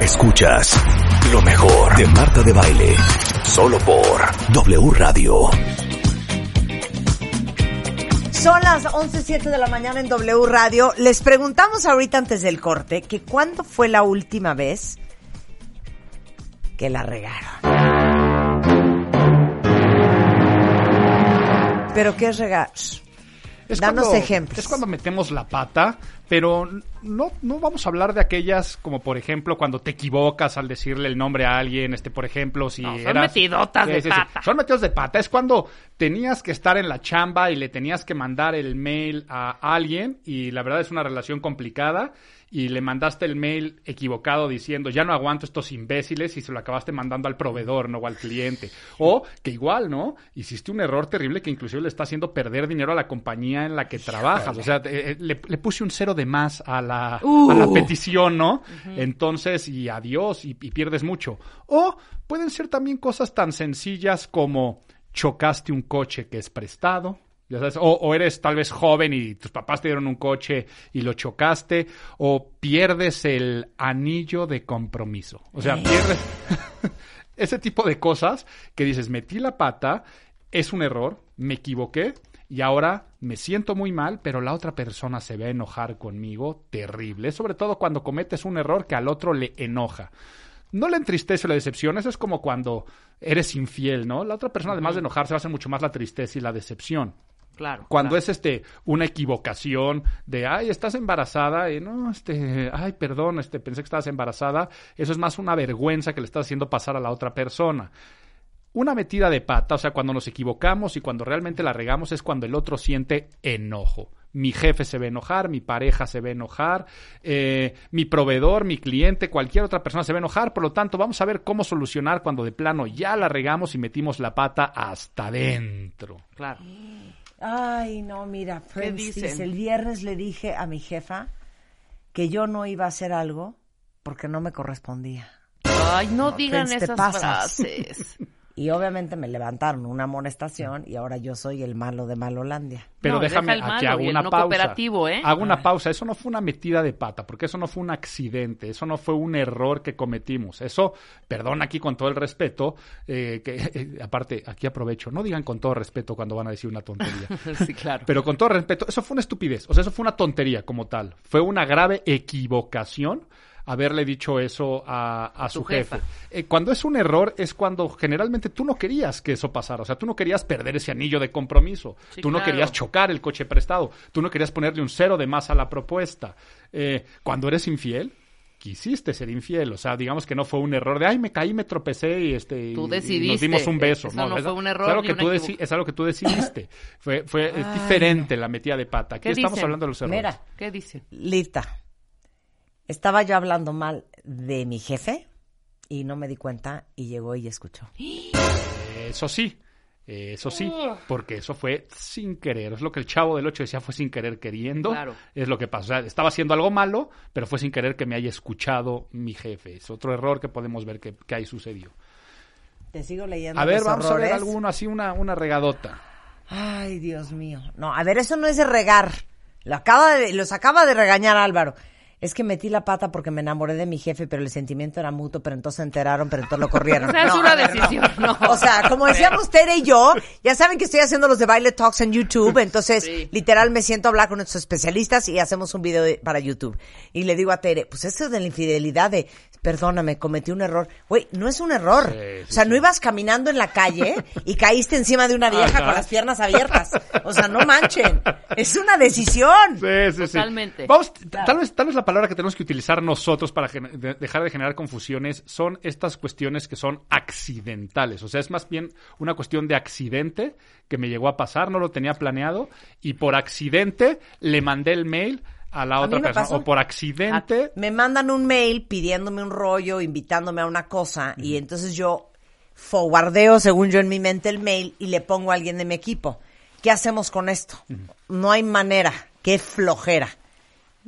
Escuchas lo mejor de Marta de Baile. Solo por W Radio. Son las 11.07 de la mañana en W Radio. Les preguntamos ahorita antes del corte que cuándo fue la última vez que la regaron. ¿Pero qué es regar? Es Danos cuando- ejemplos. Es cuando metemos la pata, pero no, no vamos a hablar de aquellas como por ejemplo cuando te equivocas al decirle el nombre a alguien, este por ejemplo si No, son eras- metidotas de pata. Son metidos de pata, es cuando tenías que estar en la chamba y le tenías que mandar el mail a alguien y la verdad es una relación complicada y le mandaste el mail equivocado diciendo ya no aguanto estos imbéciles y se lo acabaste mandando al proveedor, no o al cliente. O que igual, ¿no? Hiciste un error terrible que inclusive le está haciendo perder dinero a la compañía en la que trabajas. O sea, eh, le, le puse un cero de más a la, a la petición, ¿no? Entonces, y adiós, y, y pierdes mucho. O pueden ser también cosas tan sencillas como chocaste un coche que es prestado. Ya sabes, o, o eres tal vez joven y tus papás te dieron un coche y lo chocaste, o pierdes el anillo de compromiso. O sea, pierdes ese tipo de cosas que dices, metí la pata, es un error, me equivoqué y ahora me siento muy mal, pero la otra persona se va a enojar conmigo terrible, sobre todo cuando cometes un error que al otro le enoja. No le entristece o la decepción, eso es como cuando eres infiel, ¿no? La otra persona, además de enojarse, va a ser mucho más la tristeza y la decepción. Claro. Cuando claro. es este una equivocación de ay, estás embarazada, y no, este, ay, perdón, este, pensé que estabas embarazada, eso es más una vergüenza que le estás haciendo pasar a la otra persona. Una metida de pata, o sea, cuando nos equivocamos y cuando realmente la regamos es cuando el otro siente enojo. Mi jefe se va a enojar, mi pareja se va a enojar, eh, mi proveedor, mi cliente, cualquier otra persona se va a enojar. Por lo tanto, vamos a ver cómo solucionar cuando de plano ya la regamos y metimos la pata hasta adentro. Claro. Ay, no, mira, dice, el viernes le dije a mi jefa que yo no iba a hacer algo porque no me correspondía. Ay, no digan esas frases. Y obviamente me levantaron una amonestación y ahora yo soy el malo de Malolandia. Pero No, déjame, deja el aquí malo hago una no pausa. cooperativo, ¿eh? Hago una pausa. Eso no fue una metida de pata, porque eso no fue un accidente, eso no fue un error que cometimos. Eso, perdón aquí con todo el respeto, eh, que eh, aparte, aquí aprovecho, no digan con todo respeto cuando van a decir una tontería. sí, claro. Pero con todo respeto, eso fue una estupidez, o sea, eso fue una tontería como tal. Fue una grave equivocación haberle dicho eso a, a su jefe. Eh, cuando es un error es cuando generalmente tú no querías que eso pasara, o sea, tú no querías perder ese anillo de compromiso, Sí, tú no claro. querías chocar el coche prestado, tú no querías ponerle un cero de más a la propuesta. Eh, cuando eres infiel, quisiste ser infiel, o sea, digamos que no fue un error de, ay, me caí, me tropecé y, este, y- nos dimos un beso. Eso no es- fue un es error algo ni que tú deci- es algo que tú decidiste. fue fue es diferente la metida de pata. Aquí ¿Qué estamos dicen? hablando de los errores. Mira, ¿Qué dicen? Lita, estaba yo hablando mal de mi jefe y no me di cuenta y llegó y escuchó. Eso sí, eso sí, porque eso fue sin querer. Es lo que el chavo del 8 decía, fue sin querer queriendo. Claro. Es lo que pasó. O sea, estaba haciendo algo malo, pero fue sin querer que me haya escuchado mi jefe. Es otro error que podemos ver que, que ahí sucedió. Te sigo leyendo. A ver, vamos a ver alguno así, una, una regadota. Ay, Dios mío. No, a ver, eso no es de regar. Lo acaba de, los acaba de regañar Álvaro. Es que metí la pata porque me enamoré de mi jefe, pero el sentimiento era mutuo, pero entonces se enteraron, pero entonces lo corrieron. Es No, una a ver, decisión, no. O sea, como decíamos Tere y yo, ya saben que estoy haciendo los de Baile Talks en YouTube, entonces Sí. literal me siento a hablar con nuestros especialistas y hacemos un video de- para YouTube. Y le digo a Tere, pues eso de la infidelidad de, perdóname, cometí un error. Güey, no es un error. Sí, sí, o sea, sí. no ibas caminando en la calle y caíste encima de una vieja Ajá. con las piernas abiertas. O sea, no manchen. Es una decisión. Sí, sí, sí. Totalmente. Vamos, t- tal vez, tal vez la palabra que tenemos que utilizar nosotros para de- dejar de generar confusiones son estas cuestiones que son accidentales. O sea, es más bien una cuestión de accidente que me llegó a pasar, no lo tenía planeado y por accidente le mandé el mail a la A otra persona. pasó. O por accidente. Me mandan un mail pidiéndome un rollo, invitándome a una cosa, y entonces yo forwardeo, según yo en mi mente, el mail y le pongo a alguien de mi equipo. ¿Qué hacemos con esto? No hay manera. Qué flojera.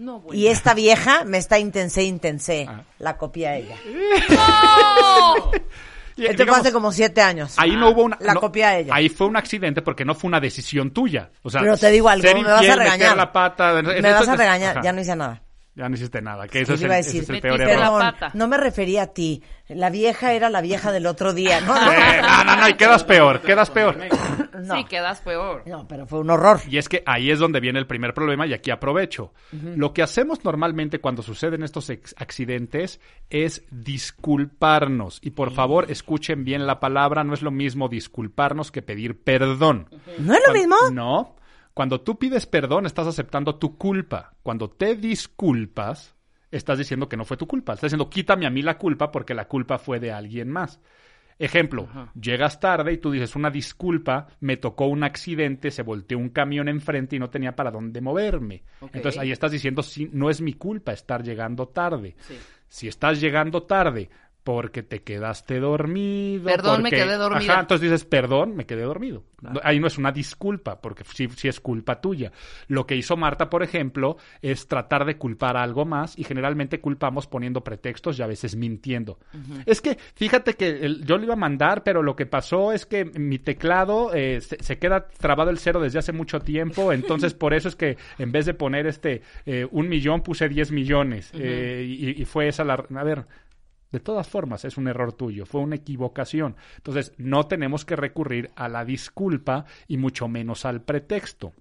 No, bueno. Y esta vieja me está intense, intense. Ah. La copia ella. Esto fue hace como siete años. Ahí no hubo una. La no, copia ella. Ahí fue un accidente porque no fue una decisión tuya. O sea, Pero te digo algo, me vas a regañar. la pata, me vas a regañar. ajá. Ya no hice nada. Ya no hiciste nada. Que ese Yo es el, iba a ese decir, es el peor error. no me refería a ti. La vieja era la vieja del otro día. No, Eh, no, no, no, y quedas peor, quedas peor. no. Sí, quedas peor. No, pero fue un horror. Y es que ahí es donde viene el primer problema y aquí aprovecho. Lo que hacemos normalmente cuando suceden estos ex- accidentes es disculparnos. Y por favor, escuchen bien la palabra, no es lo mismo disculparnos que pedir perdón. ¿No es lo mismo? No. Cuando tú pides perdón, estás aceptando tu culpa. Cuando te disculpas, estás diciendo que no fue tu culpa. Estás diciendo, quítame a mí la culpa porque la culpa fue de alguien más. Ejemplo, llegas tarde y tú dices una disculpa, me tocó un accidente, se volteó un camión enfrente y no tenía para dónde moverme. Entonces ahí estás diciendo, sí, no es mi culpa estar llegando tarde. Sí. Si estás llegando tarde porque te quedaste dormido. Perdón, me quedé dormida. Ajá, entonces dices, perdón, me quedé dormido. Ahí no es una disculpa, porque sí, sí es culpa tuya. Lo que hizo Marta, por ejemplo, es tratar de culpar a algo más y generalmente culpamos poniendo pretextos y a veces mintiendo. Es que, fíjate que el- yo lo iba a mandar, pero lo que pasó es que mi teclado eh, se, se queda trabado el cero desde hace mucho tiempo, entonces por eso es que en vez de poner este eh, un millón puse 10 millones eh, y, y fue esa la... A ver, de todas formas, es un error tuyo, fue una equivocación. Entonces, no tenemos que recurrir a la disculpa y mucho menos al pretexto.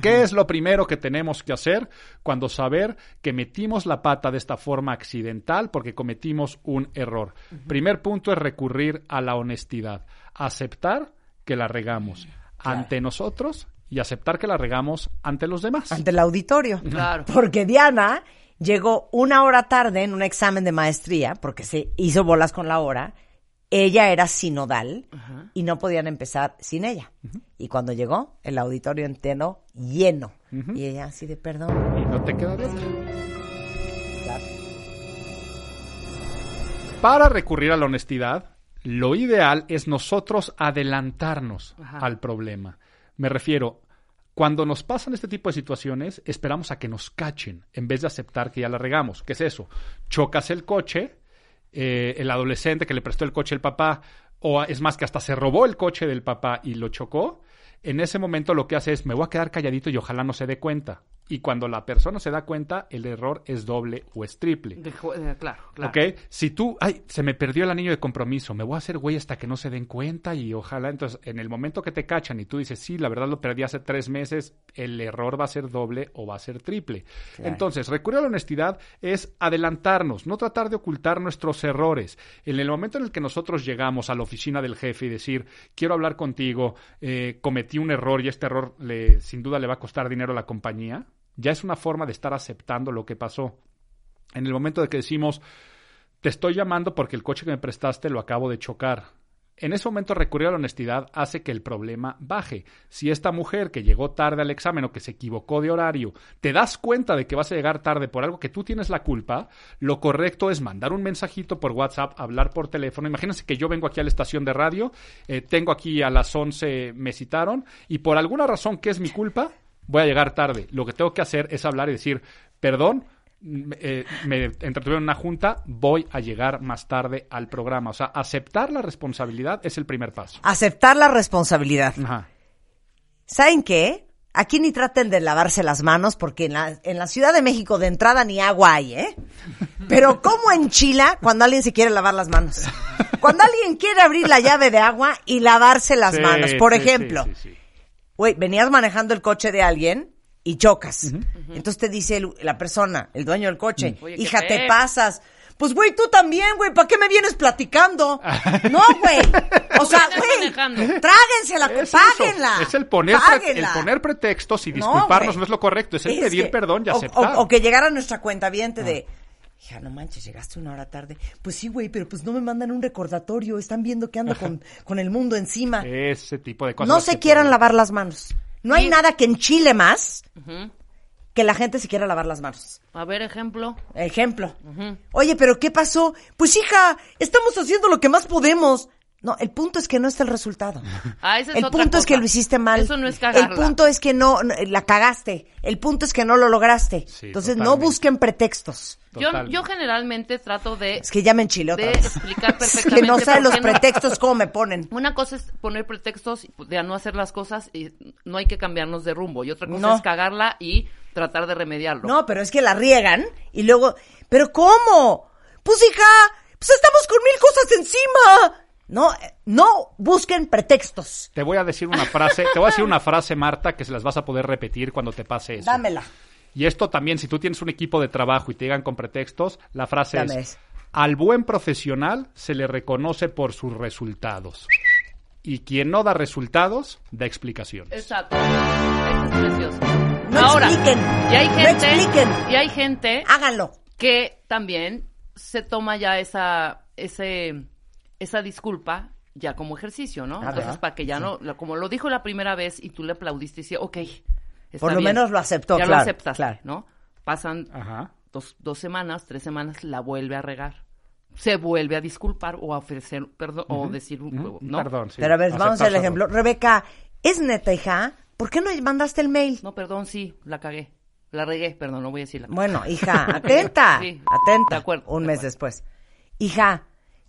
¿Qué es lo primero que tenemos que hacer cuando saber que metimos la pata de esta forma accidental porque cometimos un error? Primer punto es recurrir a la honestidad, aceptar que la regamos ante nosotros y aceptar que la regamos ante los demás. Ante el auditorio. Claro. Porque Diana llegó una hora tarde en un examen de maestría, porque se hizo bolas con la hora. Ella era sinodal y no podían empezar sin ella. Y cuando llegó, el auditorio entero lleno. Y ella así de perdón. Y no te queda de otra. Claro. Para recurrir a la honestidad, lo ideal es nosotros adelantarnos Ajá. al problema. Me refiero, cuando nos pasan este tipo de situaciones, esperamos a que nos cachen en vez de aceptar que ya la regamos. ¿Qué es eso? Chocas el coche, eh, el adolescente que le prestó el coche al papá, o es más que hasta se robó el coche del papá y lo chocó. En ese momento lo que hace es, me voy a quedar calladito y ojalá no se dé cuenta. Y cuando la persona se da cuenta, el error es doble o es triple. De eh, claro, claro. ¿Ok? Si tú, ay, se me perdió el anillo de compromiso, me voy a hacer güey hasta que no se den cuenta y ojalá, entonces, en el momento que te cachan y tú dices, sí, la verdad lo perdí hace tres meses, el error va a ser doble o va a ser triple. Entonces, recurrir a la honestidad es adelantarnos, no tratar de ocultar nuestros errores. En el momento en el que nosotros llegamos a la oficina del jefe y decir, quiero hablar contigo, eh, cometí un error y este error le, sin duda le va a costar dinero a la compañía, ya es una forma de estar aceptando lo que pasó. En el momento de que decimos, te estoy llamando porque el coche que me prestaste lo acabo de chocar. En ese momento recurrir a la honestidad hace que el problema baje. Si esta mujer que llegó tarde al examen o que se equivocó de horario, te das cuenta de que vas a llegar tarde por algo que tú tienes la culpa, lo correcto es mandar un mensajito por WhatsApp, hablar por teléfono. Imagínense que yo vengo aquí a la estación de radio, eh, tengo aquí a las 11, me citaron, y por alguna razón que es mi culpa, voy a llegar tarde. Lo que tengo que hacer es hablar y decir, perdón, m- eh, me entretuvieron en una junta, voy a llegar más tarde al programa. O sea, aceptar la responsabilidad es el primer paso. Aceptar la responsabilidad. Ajá. ¿Saben qué? Aquí ni traten de lavarse las manos porque en la, en la Ciudad de México de entrada ni agua hay, ¿eh? Pero ¿cómo enchila cuando alguien se quiere lavar las manos? Cuando alguien quiere abrir la llave de agua y lavarse las Sí, manos. Por sí, ejemplo, sí. Güey, venías manejando el coche de alguien y chocas. Entonces te dice el- la persona, el dueño del coche, Oye, hija, te pasas. Pues, güey, tú también, güey, ¿para qué me vienes platicando? No, güey. O sea, güey, tráguensela, Es eso, páguenla. Es el poner, pre- el páguenla. poner pretextos y No, disculparnos no, es lo correcto, es el Es pedir que- perdón y o- aceptar. O, o que llegara nuestra cuenta de, hija, no manches, llegaste una hora tarde. Pues sí, güey, pero pues no me mandan un recordatorio, están viendo que ando con, con el mundo encima. Ese tipo de cosas. no se quieran te- lavar las manos. No hay Sí. nada que enchile más Ujú. que la gente se quiera lavar las manos. A ver, ejemplo. Ejemplo. Oye, pero ¿qué pasó? Pues hija, estamos haciendo lo que más podemos. No, el punto es que no está el resultado. Ah, esa es el otra punto es que lo hiciste mal. Eso no es cagarla. El punto es que no, no, la cagaste. El punto es que no lo lograste. Sí, Entonces no busquen pretextos. Yo, yo generalmente trato de, Es que ya me enchilé otra de vez. explicar Es perfectamente. que no sabes por los no- pretextos cómo me ponen. Una cosa es poner pretextos de no hacer las cosas y no hay que cambiarnos de rumbo. Y otra cosa No. es cagarla y tratar de remediarlo. No, pero es que la riegan y luego, ¿pero cómo? Pues hija, pues estamos con mil cosas encima. No, eh, no busquen pretextos. Te voy a decir una frase, te voy a decir una frase, Marta, que se las vas a poder repetir cuando te pase eso. Dámela. Y esto también, si tú tienes un equipo de trabajo y te llegan con pretextos, la frase Dame es, eso. al buen profesional se le reconoce por sus resultados. Y quien no da resultados, da explicaciones. Exacto. Eso es precioso. No Ahora, expliquen. y hay No expliquen. y hay gente Háganlo. que también se toma ya esa, ese, esa disculpa ya como ejercicio, ¿no? Entonces, ¿verdad? para que ya no, como lo dijo la primera vez y tú le aplaudiste y decía, ok, está Por lo bien. menos lo aceptó, Ya claro, lo aceptas, claro. ¿no? Pasan Ajá. dos, dos semanas, tres semanas, la vuelve a regar. Se vuelve a disculpar o a ofrecer perdón o decir un Ujú. ¿no? Perdón, sí. Pero a ver, vamos al ejemplo. Rebeca, ¿es neta, hija? ¿Por qué no mandaste el mail? No, perdón, sí, la cagué. La regué, perdón, no voy a decirla. Bueno, hija, atenta. Sí, atenta. de acuerdo, Un de mes acuerdo. después. Hija,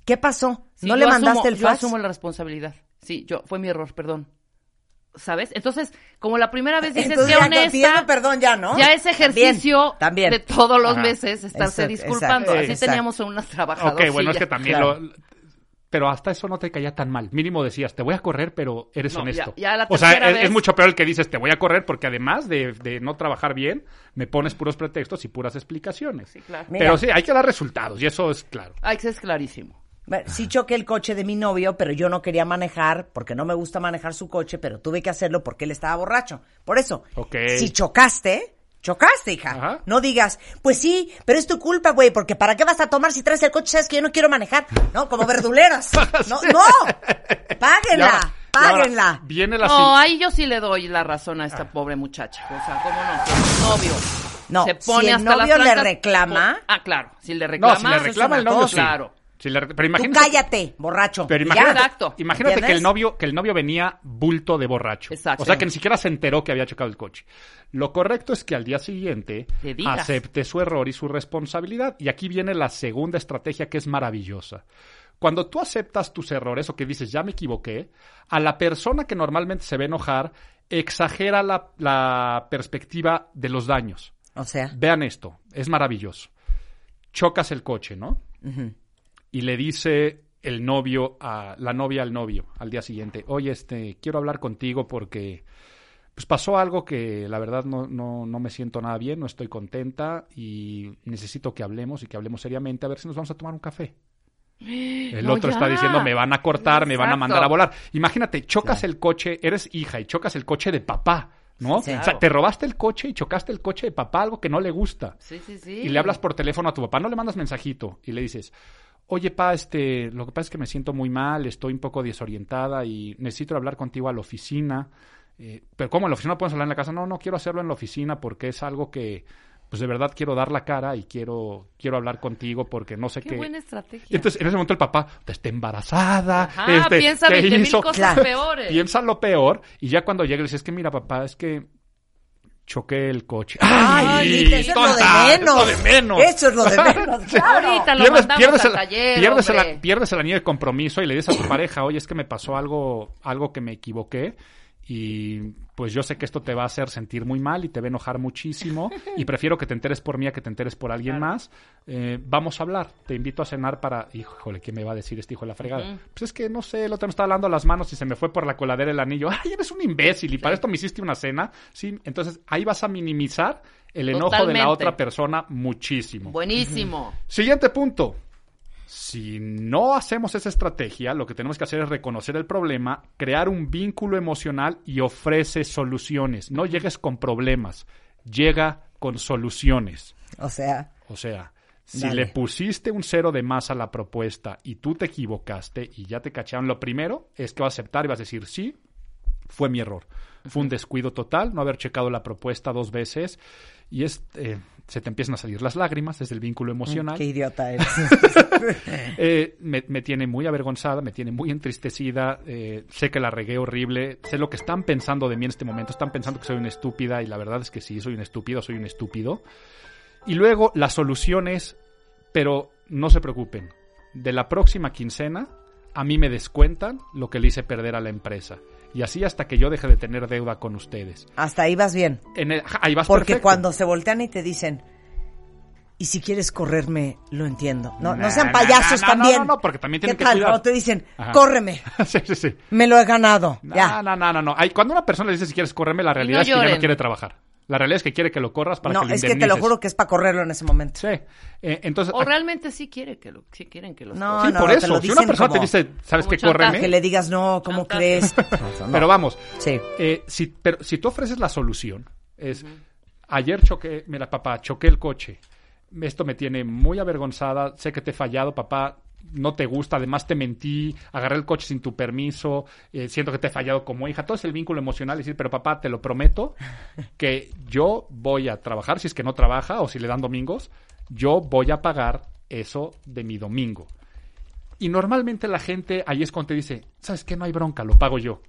¿qué pasó? Sí, ¿No yo le mandaste asumo- el Yo fax? asumo la responsabilidad. Sí, yo fue mi error, perdón. ¿Sabes? Entonces, como la primera vez dices Entonces que ya honesta, pidiendo perdón ya, ¿no? ya es ejercicio También, también. de todos los Ajá. meses estarse Exacto, disculpando. exacto, Así exacto. teníamos a unas trabajadoras. Ok, bueno, es que también Claro. lo... Pero hasta eso no te caía tan mal. Mínimo decías, te voy a correr, pero eres No, honesto. ya- ya la o sea, es, mucho peor el que dices, te voy a correr porque además de, de no trabajar bien, me pones puros pretextos y puras explicaciones. Sí, claro. Mira. Pero sí, hay que dar resultados y eso es claro. Ay, que es clarísimo. Sí choqué el coche de mi novio, pero yo no quería manejar porque no me gusta manejar su coche, pero tuve que hacerlo porque él estaba borracho. Por eso, Ok. si chocaste, chocaste, hija. Ajá. No digas, pues sí, pero es tu culpa, güey, porque ¿para qué vas a tomar si traes el coche? Sabes que yo no quiero manejar, ¿no? Como verduleras. No, no, páguenla, ahora- páguenla. Viene la No, ahí yo sí le doy la razón a esta pobre muchacha. O sea, ¿cómo no? Si novio No, se pone si el hasta novio le reclama- Ah, claro. Si le reclama, No, si le reclama el novio, sí. Claro. Si le- pero Tú imagínate, cállate, borracho. Pero imagínate, Exacto. imagínate que el novio, que el novio venía bulto de borracho. Exacto. O sea que ni siquiera se enteró que había chocado el coche. Lo correcto es que al día siguiente digas. acepte su error y su responsabilidad. Y aquí viene la segunda estrategia que es maravillosa. Cuando tú aceptas tus errores o que dices, ya me equivoqué, a la persona que normalmente se ve enojar, exagera la, la perspectiva de los daños. O sea, Vean esto, es maravilloso. Chocas el coche, ¿no? Y le dice el novio a la novia al novio al día siguiente, oye, este, quiero hablar contigo porque pues pasó algo que la verdad no, no, no me siento nada bien, no estoy contenta y necesito que hablemos y que hablemos seriamente a ver si nos vamos a tomar un café. El No, otro ya. está diciendo, me van a cortar, me van a mandar a volar. Imagínate, chocas el coche, eres hija y chocas el coche de papá, ¿no? Sí. O sea, te robaste el coche y chocaste el coche de papá, algo que no le gusta. Sí, sí, sí. Y le hablas por teléfono a tu papá, no le mandas mensajito y le dices, oye, pa, este, lo que pasa es que me siento muy mal, estoy un poco desorientada y necesito hablar contigo a la oficina. Eh, pero ¿cómo en la oficina no puedes hablar en la casa? No, no quiero hacerlo en la oficina porque es algo que, pues de verdad quiero dar la cara y quiero, quiero hablar contigo porque no sé Qué qué. buena estrategia. Y entonces en ese momento el papá, "Te está embarazada. Ajá, este, piensa ¿qué 20 mil hizo?". cosas Claro. peores. Piensa lo peor y ya cuando llega le dices, es que mira papá, es que choqué el coche. Ay, Lita, eso es lo de tonta, menos. Eso es lo de menos. Eso es lo de menos, claro. Ahorita lo pierdes, mandamos pierdes al el, taller, pierdes, el, pierdes el anillo de compromiso y le dices a tu pareja, oye, es que me pasó algo, algo que me equivoqué y pues yo sé que esto te va a hacer sentir muy mal y te va a enojar muchísimo y prefiero que te enteres por mí a que te enteres por alguien más. Eh, vamos a hablar, te invito a cenar para... Híjole, ¿qué me va a decir este hijo de la fregada? Pues es que no sé, el otro me estaba dando las manos y se me fue por la coladera el anillo. ¡Ay, eres un imbécil! Y para esto me hiciste una cena. Sí, entonces ahí vas a minimizar el enojo de la otra persona muchísimo. Buenísimo. Siguiente punto. Si no hacemos esa estrategia, lo que tenemos que hacer es reconocer el problema, crear un vínculo emocional y ofrece soluciones. No llegues con problemas, llega con soluciones. O sea, O sea, si Dale. le pusiste un cero de más a la propuesta y tú te equivocaste y ya te cacharon, lo primero es que vas a aceptar y vas a decir, sí, fue mi error. Fue un descuido total no haber checado la propuesta dos veces. Y es, eh, se te empiezan a salir las lágrimas, es el vínculo emocional. Qué idiota eres. Eh, me, me tiene muy avergonzada, me tiene muy entristecida, eh, sé que la regué horrible, sé lo que están pensando de mí en este momento, están pensando que soy una estúpida y la verdad es que sí, soy un estúpido, soy un estúpido. Y luego la solución es, pero no se preocupen, de la próxima quincena a mí me descuentan lo que le hice perder a la empresa. Y así hasta que yo deje de tener deuda con ustedes. Hasta ahí vas bien. En el- ahí vas Porque perfecto. cuando se voltean y te dicen, y si quieres correrme, lo entiendo. No, no sean payasos nah, nah, también. no, no, no, porque también tienen ¿Qué que tal? cuidar. Te dicen, Ajá. córreme, sí, sí, sí. me lo he ganado. No, ya. no, no, no, no. Ay, cuando una persona le dice si quieres correrme, la realidad no es que ya no quiere trabajar. La realidad es que quiere que lo corras para no, que lo es que te lo juro que es para correrlo en ese momento. Sí. Eh, entonces, O realmente sí quiere que lo, sí quieren que los No, sí, no, por eso. lo Si una persona te dice, ¿sabes qué? Córreme. Que le digas, no, ¿cómo Chantaje. crees? Pero vamos, Sí. eh, si, pero si tú ofreces la solución, es, ayer choqué, mira papá, choqué el coche, esto me tiene muy avergonzada, sé que te he fallado, papá, no te gusta, además te mentí, agarré el coche sin tu permiso, eh, siento que te he fallado como hija, todo es el vínculo emocional, decir, pero papá, te lo prometo, que yo voy a trabajar, si es que no trabaja o si le dan domingos, yo voy a pagar eso de mi domingo. Y normalmente la gente ahí es cuando te dice, ¿sabes qué? No hay bronca, lo pago yo.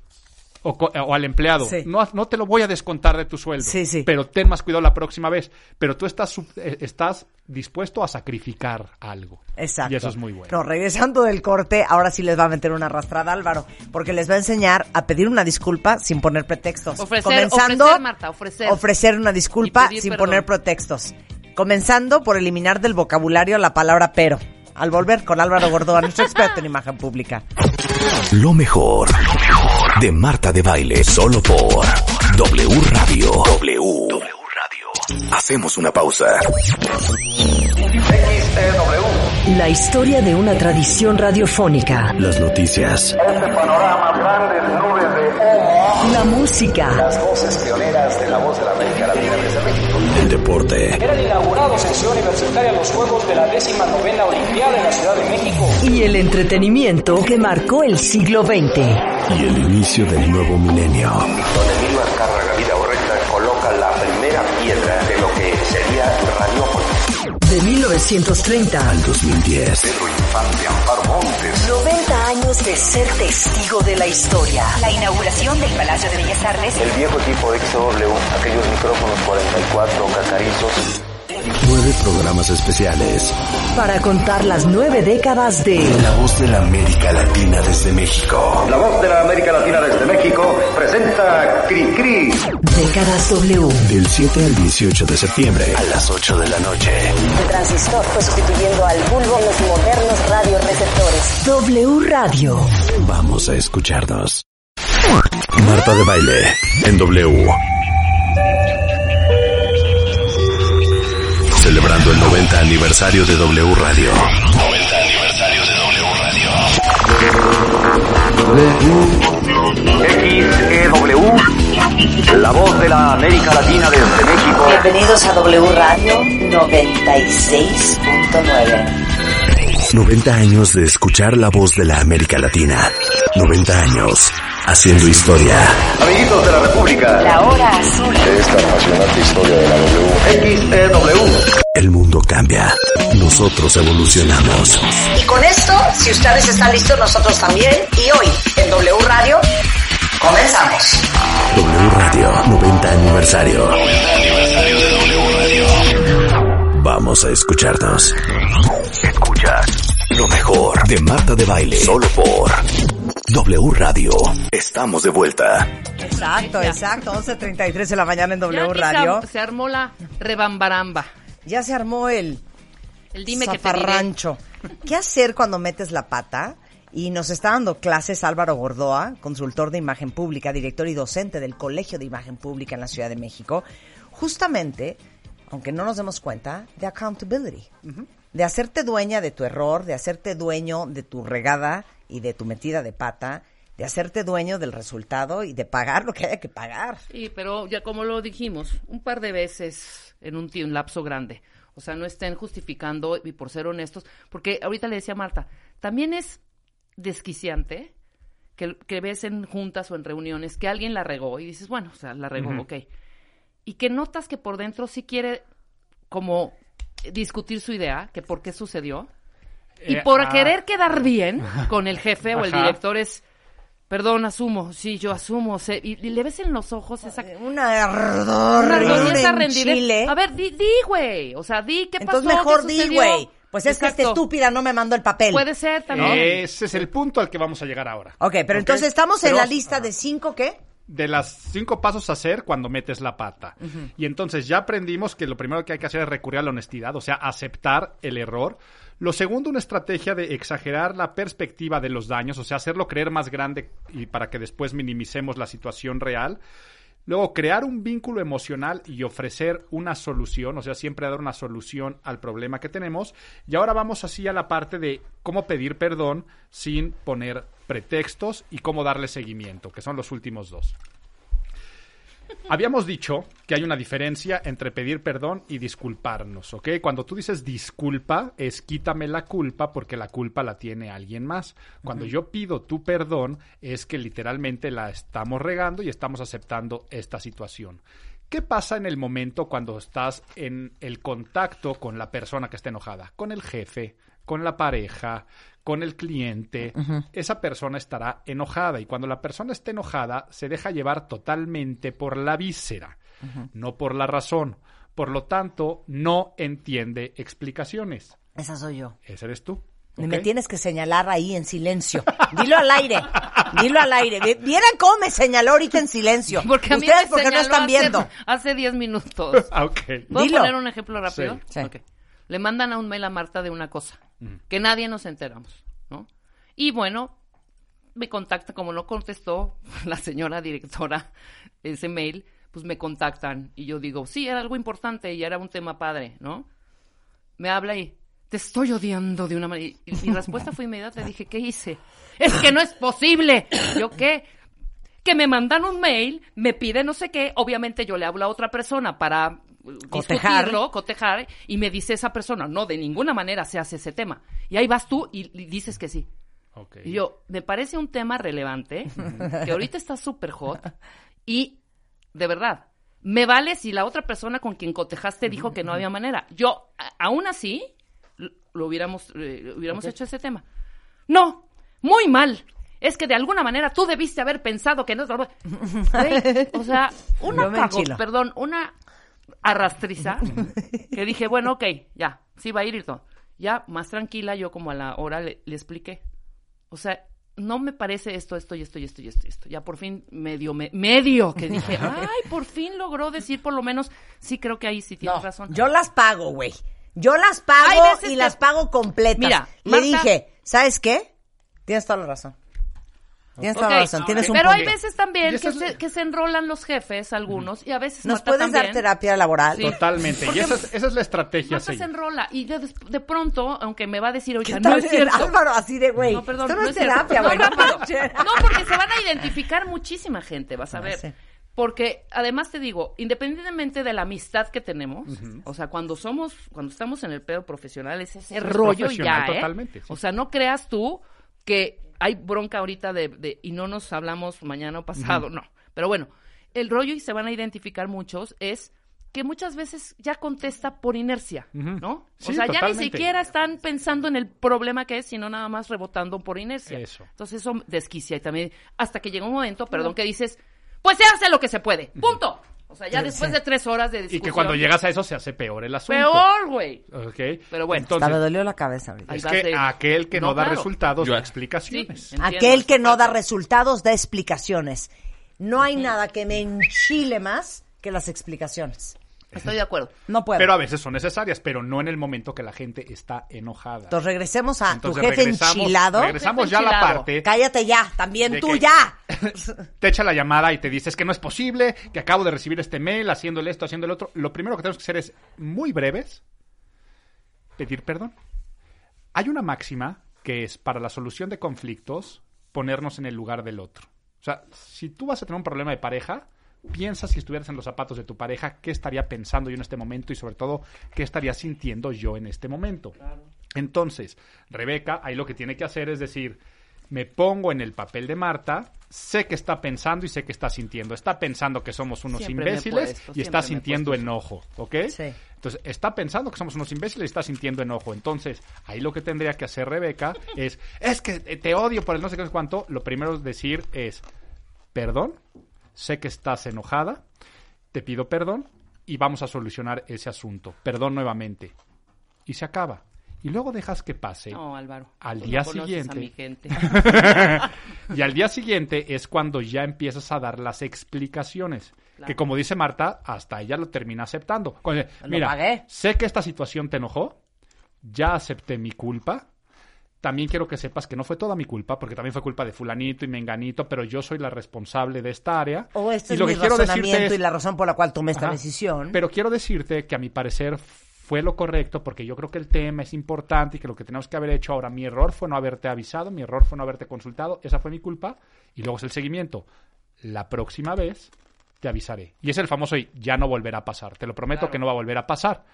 O, co- o al empleado, Sí. no, no te lo voy a descontar de tu sueldo, Sí, sí. pero ten más cuidado la próxima vez. Pero tú estás, eh, estás dispuesto a sacrificar algo. Exacto. Y eso es muy bueno. No, regresando del corte, ahora sí les va a meter una arrastrada Álvaro, porque les va a enseñar a pedir una disculpa sin poner pretextos. Ofrecer- ofrecer, Marta, ofrecer. ofrecer una disculpa sin perdón. poner pretextos. Comenzando por eliminar del vocabulario la palabra pero. Al volver con Álvaro Gordoa, nuestro experto en imagen pública. Lo mejor, lo mejor de Marta de Baile, solo por W Radio. W. Radio. Hacemos una pausa. La historia de una tradición radiofónica. Las noticias. La música. El deporte. Eran inaugurados en Ciudad Universitaria los Juegos de la décima novena Olimpiada en la Ciudad de México. Y el entretenimiento que marcó el siglo XX. Y el inicio del nuevo milenio. donde Emilio Azcárraga Vidaurreta coloca la primera piedra de lo que sería. De 1930 Al 2010. Pedro Infante, Amparo Montes. 90 años de ser testigo de la historia. La inauguración del Palacio de Bellas Artes El viejo equipo XW, aquellos micrófonos 44 cacarizos. Nueve programas especiales. Para contar las nueve décadas de La voz de la América Latina desde México. La voz de la América Latina desde México presenta Cri Cri. Décadas W. Del 7 al 18 de septiembre. A las 8 de la noche. El transistor fue sustituyendo al bulbo los modernos radioreceptores. W Radio. Vamos a escucharnos. Marta de Baile. En W. Celebrando el 90 aniversario de W Radio. 90 aniversario de XEW, la voz de la América Latina desde México. Bienvenidos a W Radio 96.9. 90 años de escuchar la voz de la América Latina. 90 años haciendo historia. Amiguitos de la República, La hora azul. esta apasionante historia de la W. XEW. El mundo cambia. Nosotros evolucionamos. Y con esto, si ustedes están listos, nosotros también. Y hoy, en W Radio, comenzamos. W Radio 90 aniversario. Vamos a escucharnos. Escuchas lo mejor de Marta de Baile. Solo por W Radio. Estamos de vuelta. Exacto, exacto. 11.33 de la mañana en W Radio. Se, armó la rebambaramba. Ya se armó el El dime que te diré. zafarrancho. ¿Qué hacer cuando metes la pata? Y nos está dando clases Álvaro Gordoa, consultor de imagen pública, director y docente del Colegio de Imagen Pública en la Ciudad de México, justamente, aunque no nos demos cuenta, de accountability, de hacerte dueña de tu error, de hacerte dueño de tu regada y de tu metida de pata, de hacerte dueño del resultado y de pagar lo que haya que pagar. Sí, pero ya como lo dijimos, un par de veces en un, un lapso grande. O sea, no estén justificando y por ser honestos, porque ahorita le decía a Marta, también es desquiciante que, que ves en juntas o en reuniones que alguien la regó y dices, bueno, o sea, la regó, ok. Y que notas que por dentro sí quiere como discutir su idea, que por qué sucedió. Y Eh, por ah. querer quedar bien con el jefe o el director es, perdón, asumo, sí, yo asumo. sé", y, y le ves en los ojos esa... Una ardor, una esa rendidez. A ver, di, di, güey. O sea, di qué Entonces pasó, mejor qué di, güey. Pues es que esta estúpida no me mandó el papel. Puede ser también. Ese es el punto al que vamos a llegar ahora. Ok, pero entonces estamos en la lista de cinco, ¿qué? De las cinco pasos a hacer cuando metes la pata. Y entonces ya aprendimos que lo primero que hay que hacer es recurrir a la honestidad, o sea, aceptar el error. Lo segundo, una estrategia de exagerar la perspectiva de los daños, o sea, hacerlo creer más grande y para que después minimicemos la situación real. Luego, crear un vínculo emocional y ofrecer una solución, o sea, siempre dar una solución al problema que tenemos. Y ahora vamos así a la parte de cómo pedir perdón sin poner pretextos y cómo darle seguimiento, que son los últimos dos. Habíamos dicho que hay una diferencia entre pedir perdón y disculparnos, ¿ok? Cuando tú dices disculpa, es quítame la culpa porque la culpa la tiene alguien más. Cuando yo pido tu perdón, es que literalmente la estamos regando y estamos aceptando esta situación. ¿Qué pasa en el momento cuando estás en el contacto con la persona que está enojada? Con el jefe, con la pareja, con el cliente. Esa persona estará enojada y cuando la persona esté enojada se deja llevar totalmente por la víscera, no por la razón. Por lo tanto, no entiende explicaciones. Esa soy yo. Ese eres tú. Y ¿ok? me tienes que señalar ahí en silencio. Dilo al aire. Dilo al aire. Vi- Vieran cómo me señaló ahorita en silencio. Porque a mí Ustedes me porque no están hace- viendo. Hace 10 minutos. Ah, ok. ¿Puedo Dilo. poner un ejemplo rápido? Sí. Le mandan a un mail a Marta de una cosa que nadie nos enteramos, ¿no? Y bueno, me contacta, como no contestó la señora directora ese mail, pues me contactan y yo digo, sí, era algo importante y era un tema padre, ¿no? Me habla y te estoy odiando de una manera. Y mi respuesta fue inmediata, le dije, ¿qué hice? Es que no es posible. ¿Yo qué? que me mandan un mail, me pide no sé qué, obviamente yo le hablo a otra persona para Cotejar. discutirlo, cotejar, y me dice esa persona, no, de ninguna manera se hace ese tema. Y ahí vas tú y, y dices que sí. Y yo, me parece un tema relevante, que ahorita está súper hot, y de verdad, me vale si la otra persona con quien cotejaste dijo que no había manera. Yo, a- aún así, lo, hubiéramos, eh, hubiéramos hecho ese tema. No, muy mal. Es que de alguna manera tú debiste haber pensado que no. Güey, o sea, una perdón, una arrastriza que dije, bueno, ok, ya, sí va a ir y todo. Ya, más tranquila, yo como a la hora le, le expliqué. O sea, no me parece esto, esto y esto y esto y esto y esto. Ya por fin medio, me- medio que dije, ay, por fin logró decir por lo menos, sí creo que ahí sí tienes No, razón. yo las pago, güey. Yo las pago y que- las pago completas. Mira, Le Marta- dije, ¿sabes qué? Tienes toda la razón. Tienes toda la Ok, razón. Tienes un Pero hay veces también que es- se, que se enrolan los jefes, algunos, y a veces ¿Nos puedes dar terapia laboral? Sí. Totalmente. Y esa es, esa es la estrategia. a Marta se enrola y de, de pronto, aunque me va a decir, oye, ¿Qué no es el cierto. Álvaro así de, güey, No, perdón, esto no, es terapia, güey. No, porque se van a identificar muchísima gente, vas a Ah, ver. sí. Porque además te digo, independientemente de la amistad que tenemos, o sea, cuando somos, cuando estamos en el pedo profesional, es ese Es rollo y ya, ¿eh? totalmente, sí. O sea, no creas tú que hay bronca ahorita de, de- y no nos hablamos mañana o pasado, no. Pero bueno, el rollo y se van a identificar muchos es que muchas veces ya contesta por inercia. ¿no? o sea, ya ni siquiera están pensando en el problema que es, sino nada más rebotando por inercia. Eso. Entonces eso desquicia y también hasta que llega un momento, perdón, que dices, pues se hace lo que se puede, punto. O sea, ya después de tres horas de Y discusión. que cuando llegas a eso se hace peor el asunto. Peor, güey. Ok. Pero bueno. Hasta Entonces, me dolió la cabeza ahorita. Es que de- aquel que no, No, da claro. resultados Yo- da Sí, explicaciones. entiendo. Aquel que no da resultados da explicaciones. No hay nada que me enchile más que las explicaciones. Estoy de acuerdo. No puedo. Pero a veces son necesarias, pero no en el momento que la gente está enojada. Entonces regresemos a Entonces, tu jefe regresamos- enchilado. Regresamos Jefe ya a la parte. Cállate ya, también tú ya. Te echa la llamada y te dices que no es posible, que acabo de recibir este mail haciéndole esto, haciendo el otro. Lo primero que tenemos que hacer es muy breves, pedir perdón. Hay una máxima que es para la solución de conflictos ponernos en el lugar del otro. O sea, si tú vas a tener un problema de pareja, piensa si estuvieras en los zapatos de tu pareja, qué estaría pensando yo en este momento y sobre todo, qué estaría sintiendo yo en este momento. Entonces, Rebeca, ahí lo que tiene que hacer es decir, me pongo en el papel de Marta, sé que está pensando y sé que está sintiendo. Está pensando que somos unos Siempre imbéciles puesto, y está sintiendo enojo, ¿ok? Sí. Entonces, está pensando que somos unos imbéciles y está sintiendo enojo. Entonces, ahí lo que tendría que hacer Rebeca es, es que te odio por el no sé qué no sé cuánto. Lo primero es decir es, perdón, sé que estás enojada, te pido perdón y vamos a solucionar ese asunto. Perdón nuevamente. Y se acaba. Y luego dejas que pase. No, Álvaro. Al tú día no siguiente. A mi gente. y al día siguiente es cuando ya empiezas a dar las explicaciones. Claro. Que como dice Marta, hasta ella lo termina aceptando. Mira, pagué". sé que esta situación te enojó, ya acepté mi culpa. También quiero que sepas que no fue toda mi culpa, porque también fue culpa de fulanito y menganito, pero yo soy la responsable de esta área. O este y es lo mi que quiero decirte razonamiento es- y la razón por la cual tomé esta Ajá. decisión. Pero quiero decirte que a mi parecer fue lo correcto porque yo creo que el tema es importante y que lo que tenemos que haber hecho ahora, mi error fue no haberte avisado, mi error fue no haberte consultado, esa fue mi culpa y luego es el seguimiento. La próxima vez te avisaré. Y es el famoso y ya no volverá a pasar. Te lo prometo que no va a volver a pasar.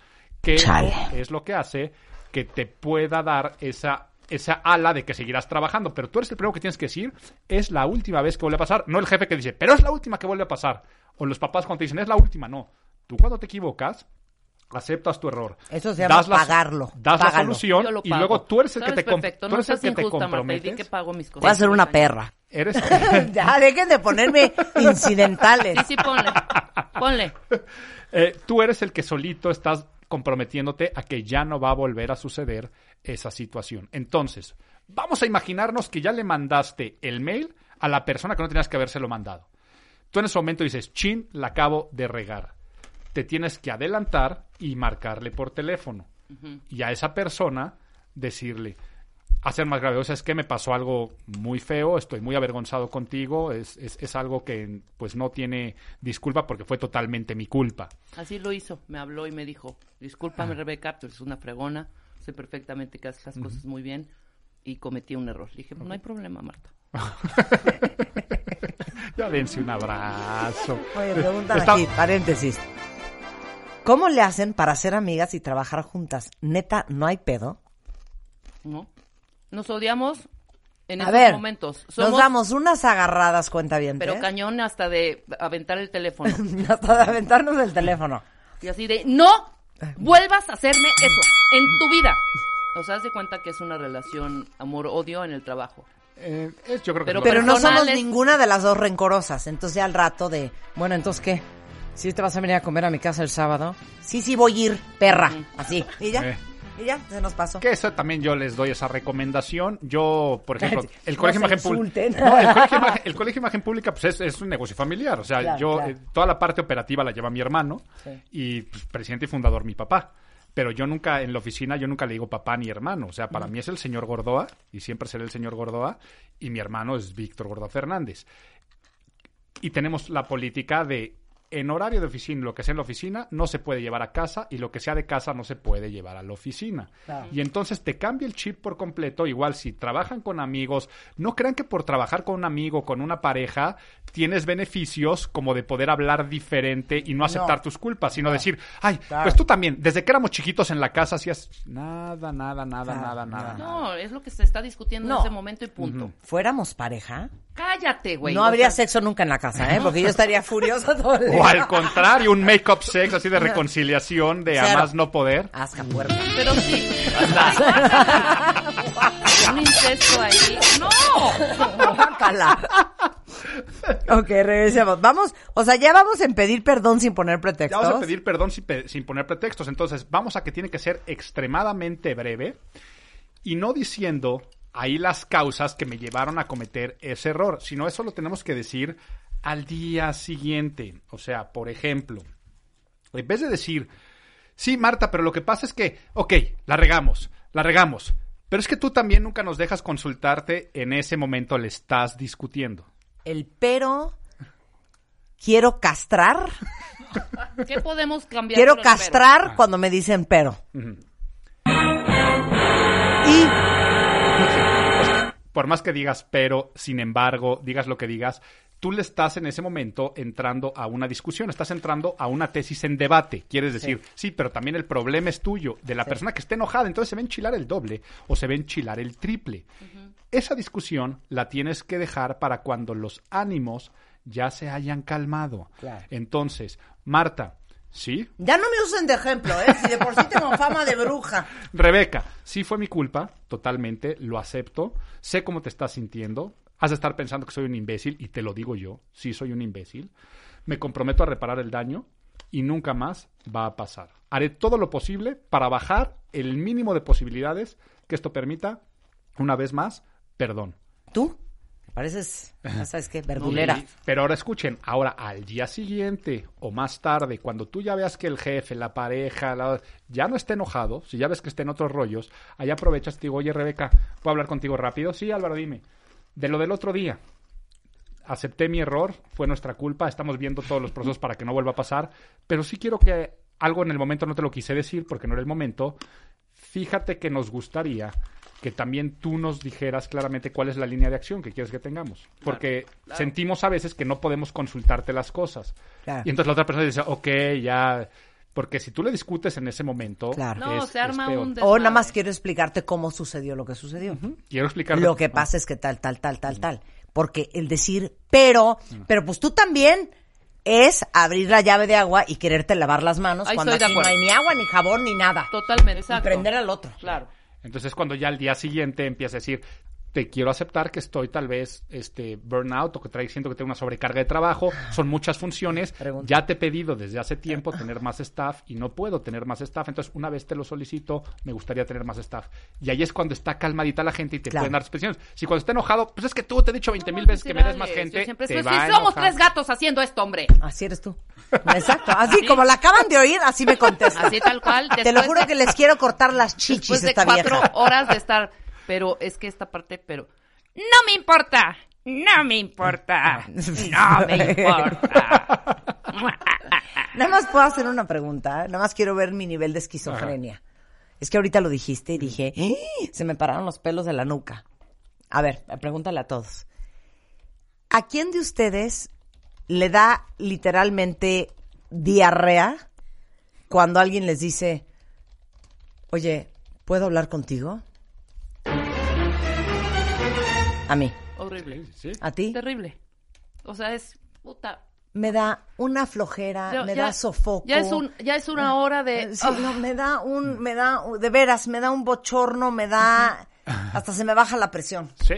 Que Chale. es lo que hace que te pueda dar esa esa ala de que seguirás trabajando, pero tú eres el primero que tienes que decir, es la última vez que vuelve a pasar, no el jefe que dice, pero es la última que vuelve a pasar, o los papás cuando te dicen, es la última, no. Tú cuando te equivocas, aceptas tu error. Eso se llama Das la- pagarlo, Das la solución y luego tú eres el que te, perfecto, tú no eres el seas que te injusta, Marta, y di que comprometes. pago mis cosas. Voy a ser una perra. Eres ya, dejen de ponerme incidentales. Sí, sí, ponle. Ponle. Eh, tú eres el que solito estás comprometiéndote a que ya no va a volver a suceder esa situación. Entonces, vamos a imaginarnos que ya le mandaste el mail a la persona que no tenías que habérselo mandado. Tú en ese momento dices, chin, la acabo de regar. Te tienes que adelantar y marcarle por teléfono. Y a esa persona decirle, hacer más grave, o sea, es que me pasó algo muy feo, estoy muy avergonzado contigo, es, es, es algo que pues no tiene disculpa porque fue totalmente mi culpa. Así lo hizo. Me habló y me dijo, discúlpame, Rebeca, tú eres una fregona. Sé perfectamente que haces las cosas muy bien y cometí un error. Le dije, no hay problema, Marta. Ya dense un abrazo. Oye, preguntan Está- aquí, paréntesis. ¿Cómo le hacen para ser amigas y trabajar juntas? Neta, ¿no hay pedo? ¿No? Nos odiamos en A estos ver, momentos. nos Somos, damos unas agarradas, cuenta bien. pero cañón hasta de aventar el teléfono. Hasta de aventarnos el teléfono. y así de, no vuelvas a hacerme eso en tu vida. O sea, haz de cuenta que es una relación amor-odio en el trabajo. Eh, es- yo creo que Pero- es lo Pero no somos ninguna de las dos rencorosas. Entonces ya al rato de, bueno, entonces ¿qué? ¿Sí te vas a venir a comer a mi casa el sábado? Sí, sí voy a ir, perra. Así. Y ya. Eh. Y ya, se nos pasó. Que eso también yo les doy esa recomendación. Yo, por ejemplo, el No Colegio se Imagen. No, el Colegio Imagen, el Colegio Imagen Pública pues es, es un negocio familiar. O sea, Claro, yo claro. eh, toda la parte operativa la lleva mi hermano Sí. y pues, presidente y fundador mi papá. Pero yo nunca, en la oficina, yo nunca le digo papá ni hermano. O sea, para mí es el señor Gordoa y siempre será el señor Gordoa y mi hermano es Víctor Gordoa Fernández. Y tenemos la política de en horario de oficina, lo que sea en la oficina no se puede llevar a casa y lo que sea de casa no se puede llevar a la oficina. Claro. Y entonces te cambia el chip por completo. Igual si trabajan con amigos, no crean que por trabajar con un amigo, con una pareja, tienes beneficios como de poder hablar diferente y no aceptar tus culpas, sino decir, ay, Claro. pues tú también, desde que éramos chiquitos en la casa hacías nada, nada, nada, Claro, nada, nada. nada. No, es lo que se está discutiendo No. en ese momento y punto. ¿Fuéramos pareja? Cállate, güey. no habría sea, sexo nunca en la casa, ¿eh? Porque yo estaría furiosa todo el O al contrario, un make-up sex así de reconciliación, de a Cero. más no poder. Asca puerca. Pero sí. un incesto ahí. ¡No! Guácala. ok, regresemos. Vamos, o sea, ya vamos en pedir perdón sin poner Ya pretextos. vamos a pedir perdón sin, pe- sin poner pretextos. Entonces, vamos a que tiene que ser extremadamente breve y no diciendo ahí las causas que me llevaron a cometer ese error, sino eso lo tenemos que decir al día siguiente. O sea, por ejemplo, en vez de decir, sí, Marta, pero lo que pasa es que, ok, la regamos, la regamos, pero es que tú también nunca nos dejas consultarte, en ese momento le estás discutiendo. El pero quiero castrar. ¿Qué podemos cambiar? Quiero por el perro? castrar cuando me dicen pero. Y por más que digas pero, sin embargo, digas lo que digas, tú le estás en ese momento entrando a una discusión, estás entrando a una tesis en debate. Quieres decir, sí, pero también el problema es tuyo, de la persona que esté enojada, entonces se a enchilar el doble o se a enchilar el triple. Esa discusión la tienes que dejar para cuando los ánimos ya se hayan calmado. Claro. Entonces, Marta, ¿sí? Ya no me usen de ejemplo, ¿eh? Si de por sí tengo fama de bruja. Rebeca, sí fue mi culpa, totalmente, lo acepto. Sé cómo te estás sintiendo. Has de estar pensando que soy un imbécil, y te lo digo yo, sí soy un imbécil. Me comprometo a reparar el daño y nunca más va a pasar. Haré todo lo posible para bajar el mínimo de posibilidades que esto permita, una vez más, perdón. ¿Tú? Pareces, ya sabes qué, verdulera. Pero ahora escuchen, ahora al día siguiente o más tarde, cuando tú ya veas que el jefe, la pareja, la- ya no esté enojado, si ya ves que está en otros rollos, ahí aprovechas y te digo, oye Rebeca, ¿puedo hablar contigo rápido? Sí, Álvaro, dime. De lo del otro día. Acepté mi error, fue nuestra culpa, estamos viendo todos los procesos para que no vuelva a pasar, pero sí quiero que algo en el momento no te lo quise decir porque no era el momento. Fíjate que nos gustaría que también tú nos dijeras claramente cuál es la línea de acción que quieres que tengamos. Porque sentimos a veces que no podemos consultarte las cosas. Claro. Y entonces la otra persona dice, ok, ya. Porque si tú le discutes en ese momento. Claro. No, es- se arma un O desmadre. nada más quiero explicarte cómo sucedió lo que sucedió. Quiero explicar. Lo que pasa es que tal, tal, tal, tal, tal. Porque el decir, pero, pero pues tú también es abrir la llave de agua y quererte lavar las manos Ahí cuando estoy de aquí no acuerdo. hay ni agua, ni jabón, ni nada. Totalmente, Y exacto. prender al otro. Claro. Entonces cuando ya al día siguiente empieza a decir, te quiero aceptar que estoy tal vez este burnout o que trae, siento que tengo una sobrecarga de trabajo, son muchas funciones, Pregunta. ya te he pedido desde hace tiempo tener más staff y no puedo tener más staff, entonces una vez te lo solicito, me gustaría tener más staff. Y ahí es cuando está calmadita la gente y te Claro. pueden dar expresiones. Si cuando está enojado, pues es que tú te he dicho 20 mil veces que me des más gente, siempre te pues, va somos tres gatos haciendo esto, hombre. Así eres tú. Exacto. Así como la acaban de oír, así me contesta. Así tal cual. Te lo juro de- que les quiero cortar las chichis Después de esta cuatro vieja. horas de estar. Pero es que esta parte, pero. No me importa. No me importa. No me importa. Nada más puedo hacer una pregunta. Nada más quiero ver mi nivel de esquizofrenia. Es que ahorita lo dijiste y dije, "¡Ah!". se me pararon los pelos de la nuca. A ver, pregúntale a todos. ¿A quién de ustedes le da literalmente diarrea cuando alguien les dice, oye, ¿puedo hablar contigo? A mí. Horrible. Sí, sí. ¿A ti? Terrible. O sea, es. Puta. Me da una flojera, me ya- da sofoco. Ya es, un, ya es una hora de. Eh, Sí, Ah, no, me da un, me da, de veras, me da un bochorno, me da, hasta se me baja la presión. Sí.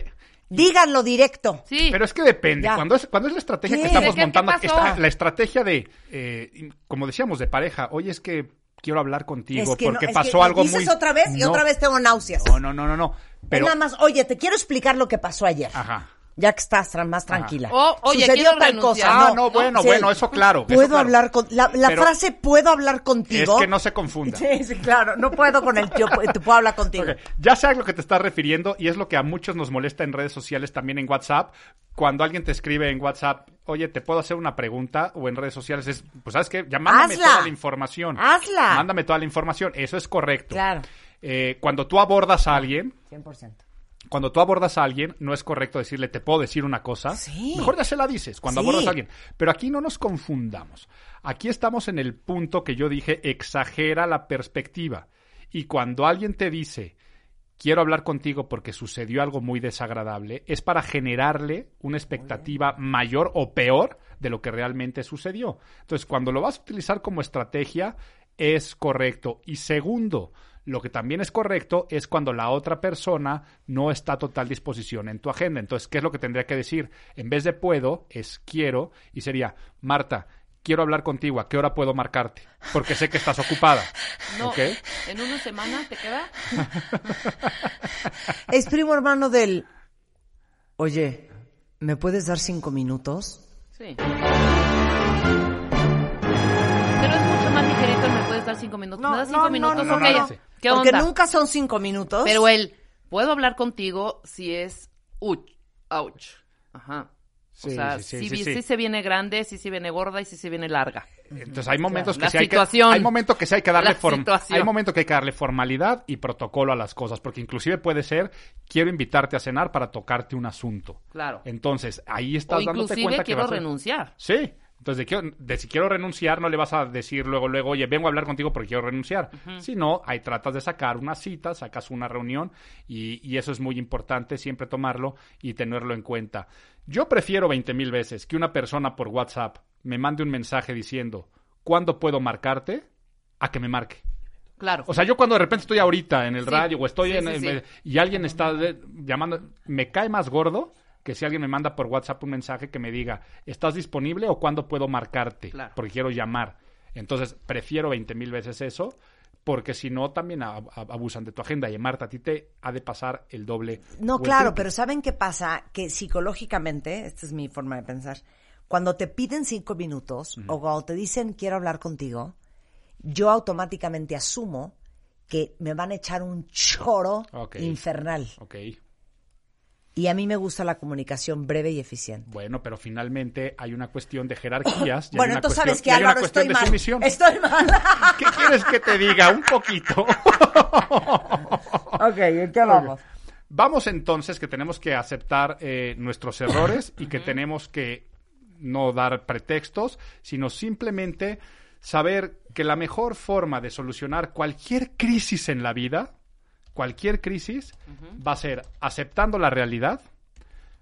Díganlo directo. sí. Pero es que depende. Ya. Cuando es, cuando es la estrategia ¿Qué? que estamos ¿De qué- qué montando, pasó? está la estrategia de, eh, como decíamos, de pareja. Oye, es que quiero hablar contigo es que porque no, es pasó que algo dices muy... otra vez y No. otra vez tengo náuseas. No, no, no, no, no. Pero... Es nada más, oye, te quiero explicar lo que pasó ayer. Ajá. Ya que estás más tranquila. O, oye, Sucedió tal renunciar. cosa. Ah, no, bueno, Sí. bueno, eso claro. eso Puedo claro. hablar con, la, frase puedo hablar contigo. Es que no se confunda. Sí, sí, claro, no puedo con el tío, te puedo hablar contigo. Ya sé a lo que te estás refiriendo y es lo que a muchos nos molesta en redes sociales, también en WhatsApp. Cuando alguien te escribe en WhatsApp, oye, ¿te puedo hacer una pregunta? O en redes sociales es, pues, ¿sabes qué? Ya mándame Hazla. toda la información. Hazla. Mándame toda la información. Eso es correcto. Claro. Eh, cuando tú abordas a alguien, 100%. Cuando tú abordas a alguien, no es correcto decirle, te puedo decir una cosa. Sí. Mejor ya se la dices cuando Sí. abordas a alguien. Pero aquí no nos confundamos. Aquí estamos en el punto que yo dije, exagera la perspectiva. Y cuando alguien te dice, quiero hablar contigo porque sucedió algo muy desagradable, es para generarle una expectativa mayor o peor de lo que realmente sucedió. Entonces, cuando lo vas a utilizar como estrategia, es correcto. Y segundo, lo que también es correcto es cuando la otra persona no está a total disposición en tu agenda. Entonces, ¿qué es lo que tendría que decir? En vez de puedo, es quiero y sería, Marta, quiero hablar contigo, ¿a qué hora puedo marcarte? Porque sé que estás ocupada. no, ¿Ok? en una semana te queda. Es primo hermano del. Oye, ¿me puedes dar cinco minutos? Sí. Dar cinco minutos. ¿Me das cinco minutos? no, ok. no, no. ¿Qué Porque onda? nunca son cinco minutos. Pero el, puedo hablar contigo si es uch, ouch. Ajá. Sí, o sea, sí, sí, sí, se viene grande, sí se viene gorda y sí se viene larga. Entonces hay momentos que La sí hay que hay momentos que sí hay que darle form- situación. hay momentos que hay que darle formalidad y protocolo a las cosas, porque inclusive puede ser quiero invitarte a cenar para tocarte un asunto. Claro. Entonces, ahí O estás dándote inclusive cuenta que quiero vas a- renunciar. Sí. Entonces, de, de si quiero renunciar, no le vas a decir luego, luego, oye, vengo a hablar contigo porque quiero renunciar. Sino, ahí tratas de sacar una cita, sacas una reunión y, y eso es muy importante, siempre tomarlo y tenerlo en cuenta. Yo prefiero 20 mil veces que una persona por WhatsApp me mande un mensaje diciendo, ¿cuándo puedo marcarte? A que me marque. Claro. O sea, yo cuando de repente estoy ahorita en el Sí, radio o estoy sí, en, sí, sí. y alguien está de- llamando, me cae más gordo que si alguien me manda por WhatsApp un mensaje que me diga, ¿estás disponible o cuándo puedo marcarte? Claro. Porque quiero llamar. Entonces, prefiero 20 mil veces eso, porque si no, también ab- ab- abusan de tu agenda. Y Marta, a ti te ha de pasar el doble. No, claro, pero ¿saben qué pasa? Que psicológicamente, esta es mi forma de pensar, cuando te piden cinco minutos o cuando te dicen quiero hablar contigo, yo automáticamente asumo que me van a echar un choro infernal. Ok, Y a mí me gusta la comunicación breve y eficiente. bueno, pero finalmente hay una cuestión de jerarquías. Bueno, entonces sabes que Álvaro, estoy mal. sumisión. Estoy mal. ¿Qué quieres que te diga? Un poquito. ok, ¿en qué vamos? Vamos entonces que tenemos que aceptar eh, nuestros errores y que tenemos que no dar pretextos, sino simplemente saber que la mejor forma de solucionar cualquier crisis en la vida, cualquier crisis, va a ser aceptando la realidad,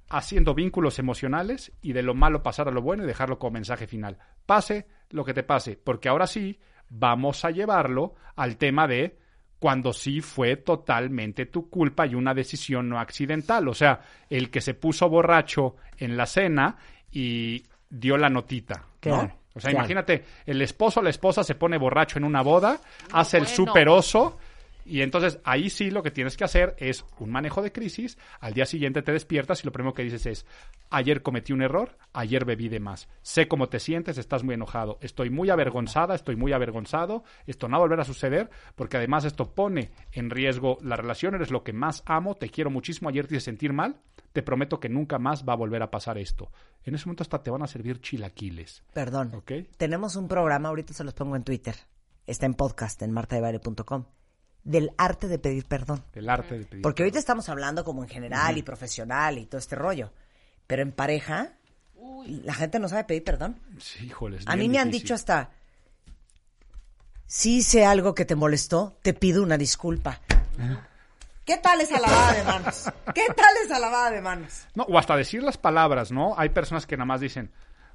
haciendo vínculos emocionales y de lo malo pasar a lo bueno y dejarlo como mensaje final. Pase lo que te pase, porque ahora sí vamos a llevarlo al tema de cuando sí fue totalmente tu culpa y una decisión no accidental. O sea, el que se puso borracho en la cena y dio la notita. ¿no? Claro, O sea, claro. imagínate, el esposo o la esposa se pone borracho en una boda, hace el bueno. super oso y entonces ahí sí lo que tienes que hacer es un manejo de crisis. Al día siguiente te despiertas y lo primero que dices es, ayer cometí un error, ayer bebí de más. Sé cómo te sientes, estás muy enojado. Estoy muy avergonzada, estoy muy avergonzado. Esto no va a volver a suceder porque además esto pone en riesgo la relación. Eres lo que más amo, te quiero muchísimo. Ayer te hice sentir mal. Te prometo que nunca más va a volver a pasar esto. En ese momento hasta te van a servir chilaquiles. Perdón. Tenemos un programa, ahorita se los pongo en Twitter. Está en podcast en martadebaile.com. Del arte de pedir perdón. El arte de pedir. Porque ahorita estamos hablando como en general y profesional y todo este rollo. Pero en pareja, la gente no sabe pedir perdón. Sí, híjoles, A mí me han dicho hasta, si hice algo que te molestó, te pido una disculpa. ¿Qué tal esa lavada de manos? ¿Qué tal esa lavada de manos? No, o hasta decir las palabras, ¿no? Hay personas que nada más dicen,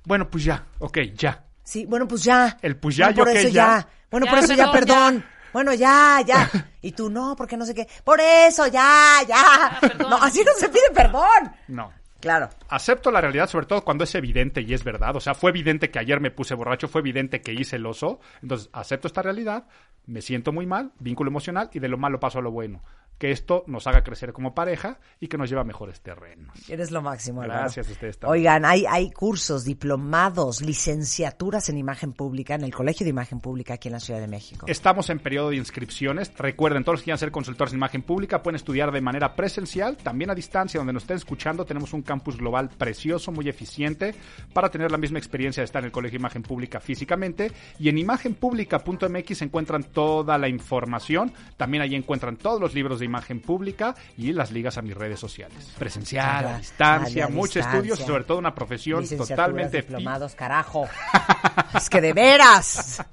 bueno, pues ya, ok, ya. Sí, bueno, pues ya. El pues ya, Bueno, yo por eso ya. ya. Bueno, Ya, por eso ya, perdón, perdón. Bueno, ya, ya. Y tú no, porque no sé qué. Por eso, ya, ya. perdón. No, así no se pide perdón. No. Claro. Acepto la realidad, sobre todo cuando es evidente y es verdad. O sea, fue evidente que ayer me puse borracho, fue evidente que hice el oso. Entonces, acepto esta realidad, me siento muy mal, vínculo emocional y de lo malo paso a lo bueno. Que esto nos haga crecer como pareja y que nos lleve a mejores terrenos. Eres lo máximo, Álvaro. Gracias a ustedes también. Oigan, hay, hay cursos, diplomados, licenciaturas en imagen pública en el Colegio de Imagen Pública aquí en la Ciudad de México. Estamos en periodo de inscripciones. Recuerden, todos los que quieran ser consultores en imagen pública pueden estudiar de manera presencial, también a distancia, donde nos estén escuchando. Tenemos un campus global precioso, muy eficiente, para tener la misma experiencia de estar en el Colegio de Imagen Pública físicamente. Y en imagenpublica.mx encuentran toda la información. También allí encuentran todos los libros de imagen pública y las ligas a mis redes sociales. Presencial, a distancia, estudios y sobre todo una profesión totalmente diplomados, carajo. es que de veras.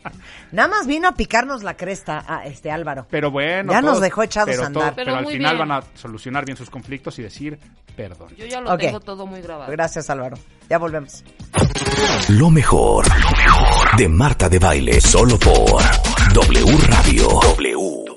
Nada más vino a picarnos la cresta a este Álvaro. Pero bueno, Ya nos dejó echados pero a andar. Pero pero al final bien. van a solucionar bien sus conflictos y decir perdón. Yo ya lo Ok. tengo todo muy grabado. Gracias, Álvaro. Ya volvemos. Lo mejor, lo mejor de Marta de Baile, solo por W Radio. W